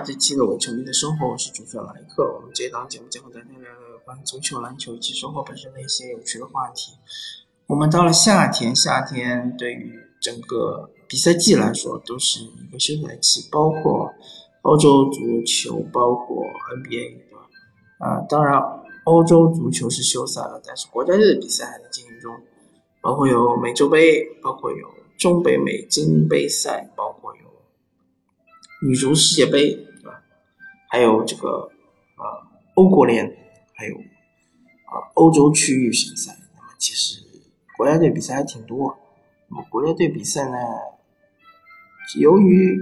这期的伪球迷的生活，我是主持人莱克。我们这档节目将和大家聊聊有关足球、篮球以及生活本身的一些有趣的话题。我们到了夏天，夏天对于整个比赛季来说都是一个休赛期，包括欧洲足球，包括 NBA，对吧？啊，当然，欧洲足球是休赛了，但是国家队的比赛还在进行中，包括有美洲杯，包括有中北美金杯赛，包括有。女足世界杯，还有这个啊，欧国联，还有啊，欧洲区域选赛。那么其实国家队比赛还挺多。那么国家队比赛呢，由于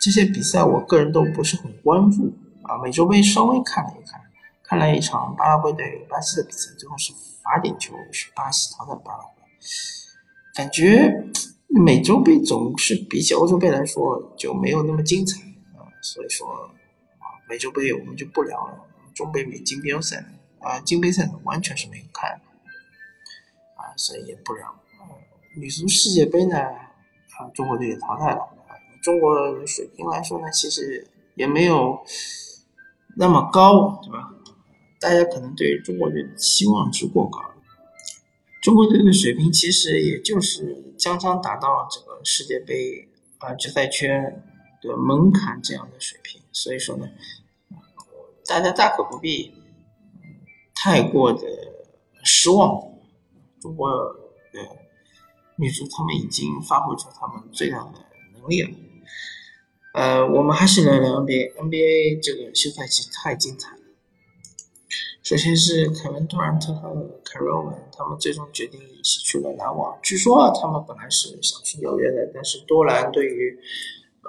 这些比赛我个人都不是很关注啊。美洲杯稍微看了一看，看了一场巴拉圭对巴西的比赛，最后是罚点球，是巴西淘汰巴拉圭，感觉。美洲杯总是比起欧洲杯来说就没有那么精彩啊，所以说，美洲杯我们就不聊了。中北美金标赛啊，金杯赛完全是没有看啊，所以也不聊。女足世界杯呢啊，中国队也淘汰了。中国水平来说呢，其实也没有那么高，对吧？大家可能对中国队的期望值过高。中国队的水平其实也就是将将达到这个世界杯啊决赛圈的门槛这样的水平，所以说呢，大家大可不必太过的失望。中国的女足他们已经发挥出他们最大的能力了。呃，我们还是聊聊 NBA，NBA 这个休赛期太精彩了。首先是凯文杜兰特和凯瑞欧文，他们最终决定一起去了篮网。据说，他们本来是想去纽约的，但是多兰对于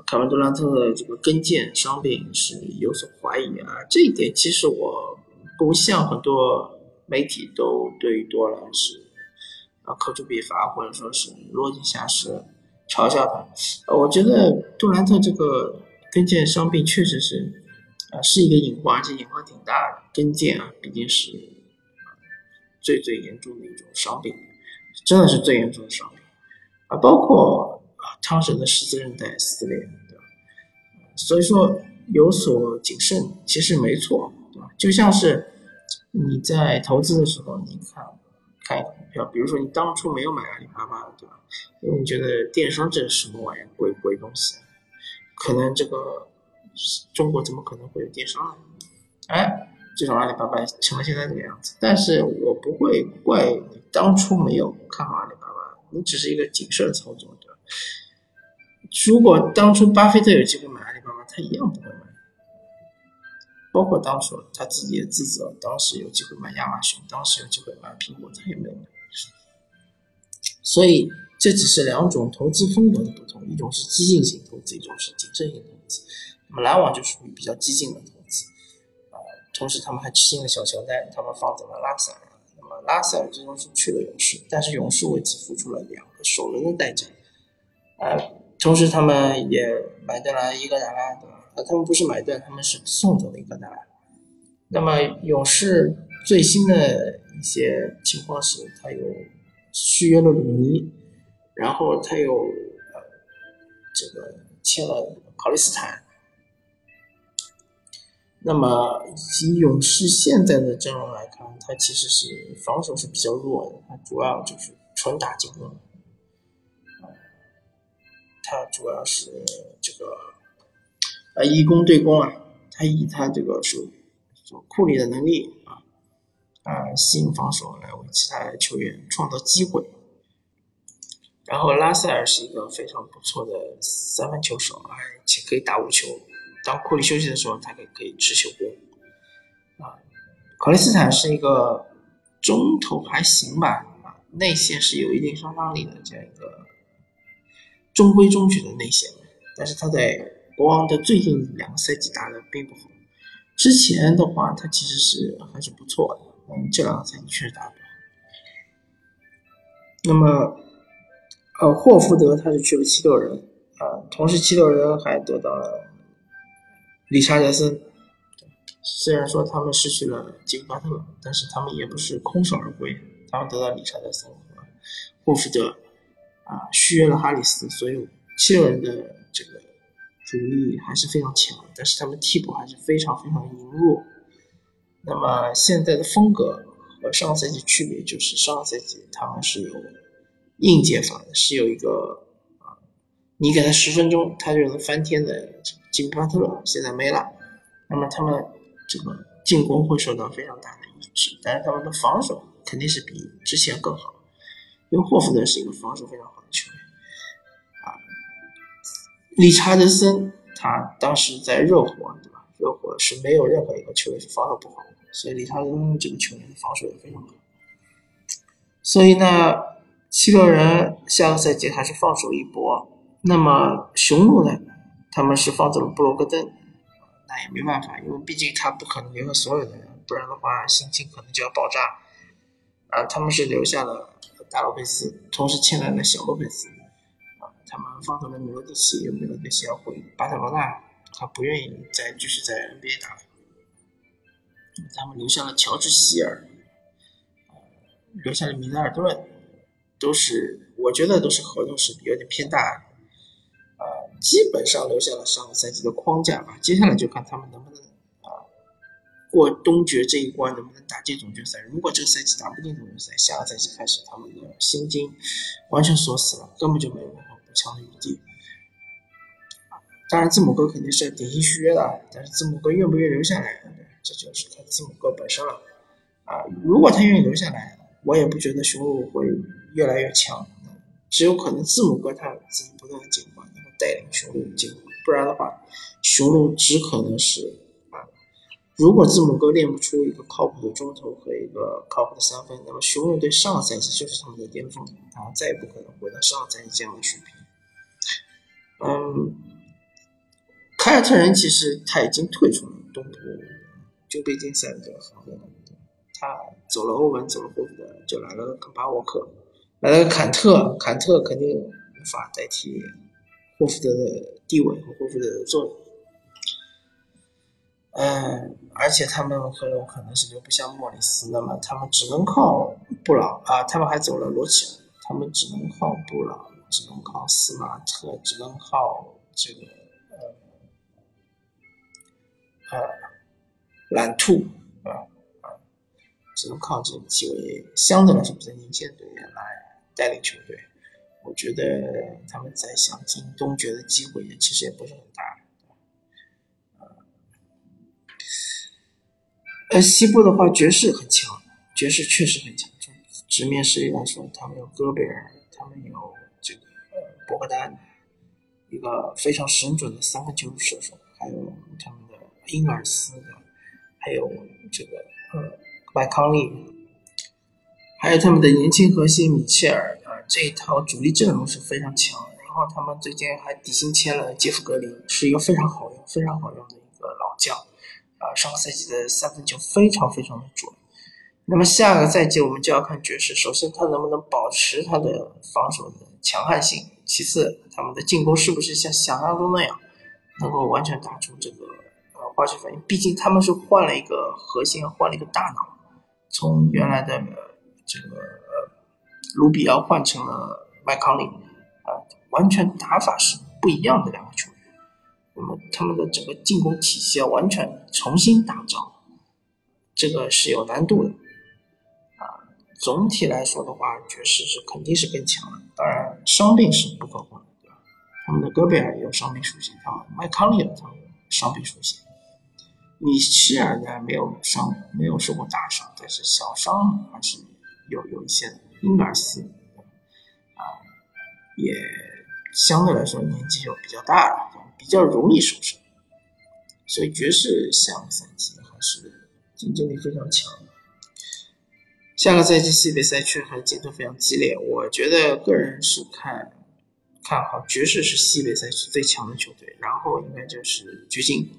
凯文杜兰特的这个跟腱伤病是有所怀疑啊。这一点其实我不像很多媒体都对于多兰是啊口诛笔伐，或者说是落井下石，嘲笑他。我觉得杜兰特这个跟腱伤病确实是。啊，是一个隐患，而且隐患挺大的。跟腱啊，毕竟是最最严重的一种伤病，真的是最严重的伤病啊。包括超，神的十字韧带撕裂，对吧？所以说有所谨慎，其实没错，对吧？就像是你在投资的时候，你看看一个股票，比如说你当初没有买阿里巴巴，对吧？因为你觉得电商这是什么玩意儿，鬼鬼东西，可能这个。中国怎么可能会有电商呢？哎，这种阿里巴巴成了现在这个样子。但是我不会怪你当初没有看好阿里巴巴，你只是一个谨慎的操作，对吧？如果当初巴菲特有机会买阿里巴巴，他一样不会买。包括当初他自己也自责，当时有机会买亚马逊，当时有机会买苹果，他也没有买。所以这只是两种投资风格的不同，一种是激进型投资，一种是谨慎型投资。那么篮网就属于比较激进的投资，啊，同时他们还吃进了小乔丹，他们放走了拉塞尔。那么拉塞尔最终是去了勇士，但是勇士为此付出了两个首轮的代价，啊，同时他们也买断了伊戈达拉，对吧？啊，他们不是买断，他们是送走了伊戈达拉。那么勇士最新的一些情况是，他有续约了鲁尼，然后他又呃这个签了考利斯坦。那么以勇士现在的阵容来看，他其实是防守是比较弱的，他主要就是纯打进攻。他主要是这个呃以攻对攻啊，他以他这个手库里的能力啊啊吸引防守来为其他球员创造机会。然后拉塞尔是一个非常不错的三分球手，而且可以打无球。当库里休息的时候，他可以可以持球攻，啊，考利斯坦是一个中投还行吧，啊，内线是有一定杀伤力的这样一个中规中矩的内线，但是他在国王的最近两个赛季打的并不好，之前的话他其实是还是不错的，嗯，这两个赛季确实打不好。那么，呃，霍福德他是去了七六人，啊，同时七六人还得到了。理查德森，虽然说他们失去了吉姆巴特，但是他们也不是空手而归，他们得到理查德森和霍福德，啊，续约了哈里斯，所以七六人的这个主力还是非常强，但是他们替补还是非常非常羸弱。那么现在的风格和上个赛季区别就是，上个赛季他们是有硬接法的，是有一个啊，你给他十分钟，他就能翻天的金巴特，现在没了。那么他们这个进攻会受到非常大的抑制，但是他们的防守肯定是比之前更好，因为霍福德是一个防守非常好的球员啊。理查德森他当时在热火，对吧？热火是没有任何一个球员是防守不好的。所以，理查德森这个球员的防守也非常好。所以呢，七六人下个赛季还是放手一搏。那么，雄鹿呢？他们是放走了布罗格登，那也没办法，因为毕竟他不可能留下所有的人，不然的话，心情可能就要爆炸。啊，他们是留下了大洛佩斯，同时签来了小洛佩斯。啊，他们放走了米罗蒂奇，米罗蒂奇要回巴塞罗那，他不愿意再继续在 NBA 打了。他们留下了乔治希尔，留下了米德尔顿，都是我觉得都是合同是有点偏大，呃，基本上留下了上个赛季的框架吧。接下来就看他们能不能过东决这一关，能不能打进总决赛。如果这个赛季打不进总决赛，下个赛季开始他们的薪金完全锁死了，根本就没有任何补强的余地。当然，字母哥肯定是顶薪续约的，但是字母哥愿不愿意留下来？这就是他字母哥本身了，啊，如果他愿意留下来，我也不觉得雄鹿会越来越强，只有可能字母哥他自己不断的进化，能够带领雄鹿进化，不然的话，雄鹿只可能是，如果字母哥练不出一个靠谱的中投和一个靠谱的三分，那么雄鹿队上个赛季就是他们的巅峰，然后再也不可能回到上个赛季这样的水平。嗯，凯尔特人其实他已经退出了东部。就被禁赛的行列，他走了欧文，走了霍福德，就来了个肯巴沃克，来了个坎特，坎特肯定无法代替霍福德的地位和霍福德的作用。嗯，而且他们很有可能是留不下莫里斯，那么他们只能靠布朗啊，他们还走了罗齐尔，他们只能靠布朗，只能靠斯马特，只能靠这个呃呃。蓝兔啊啊，只能靠这几位相对来说比较年轻的队员来带领球队。我觉得他们在想进东决的机会也其实也不是很大。呃，西部的话，爵士很强，爵士确实很强。从直面实力来说，他们有戈贝尔，他们有这个博格丹，一个非常神准的三分球射手，还有他们的英尔斯的。还有这个呃麦康利，还有他们的年轻核心米切尔啊，这一套主力阵容是非常强。然后他们最近还底薪签了杰夫格林，是一个非常好用、非常好用的一个老将啊。上个赛季的三分球非常非常的准。那么下个赛季我们就要看爵士，首先他能不能保持他的防守的强悍性，其次他们的进攻是不是像想象中那样能够完全打出这个呃。化学反应，毕竟他们是换了一个核心，换了一个大脑，从原来的这个卢比奥换成了麦康利，啊，完全打法是不一样的两个球员。那么他们的整个进攻体系要完全重新打造，这个是有难度的。啊，总体来说的话，爵士是肯定是更强的。当然，伤病是不可控的，对吧？他们的戈贝尔也有伤病属性，他们麦康利也有伤病属性。米切尔呢没有伤，没有受过大伤，但是小伤还是有有一些的。英格尔斯啊，也相对来说年纪又比较大了，比较容易受伤。所以爵士下个赛季还是竞争力非常强。下个赛季西北赛区还是竞争非常激烈，我觉得个人是看看好爵士是西北赛区最强的球队，然后应该就是掘金。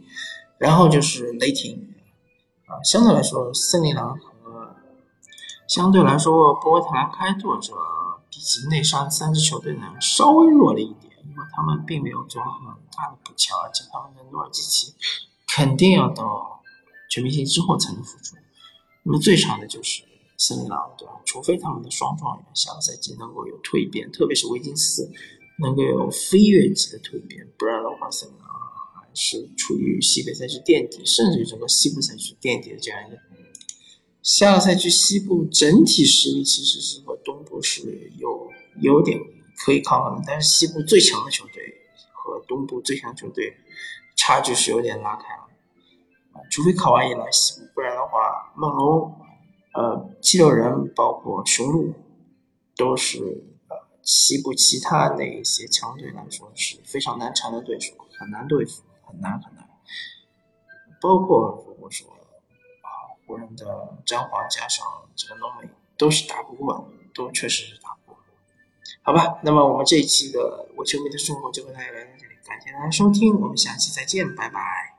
然后就是雷霆，啊，相对来说，森林狼和相对来说波特兰开拓者比起内山三支球队呢，稍微弱了一点，因为他们并没有做很大的补强，而且他们的努尔基奇肯定要到全明星之后才能复出。那么最差的就是森林狼，对吧？除非他们的双状元下个赛季能够有蜕变，特别是维金斯能够有飞跃级的蜕变，不然的话，森林狼还是处于西北赛区垫底，甚至于整个西部赛区垫底的这样一个。下个赛区西部整体实力其实是和东部是有有点可以抗衡，但是西部最强的球队和东部最强球队差距是有点拉开了。除非卡哇伊来西部，不然的话，梦龙、呃，七六人包括雄鹿都是呃西部其他那些强队来说是非常难缠的对手，很难对付，很难很难。包括如果说啊，湖人的詹皇加上这个浓眉都是打不过的，都确实是打不过。好吧，那么我们这一期的我球迷的生活就和大家聊到这里，感谢大家收听，我们下期再见，拜拜。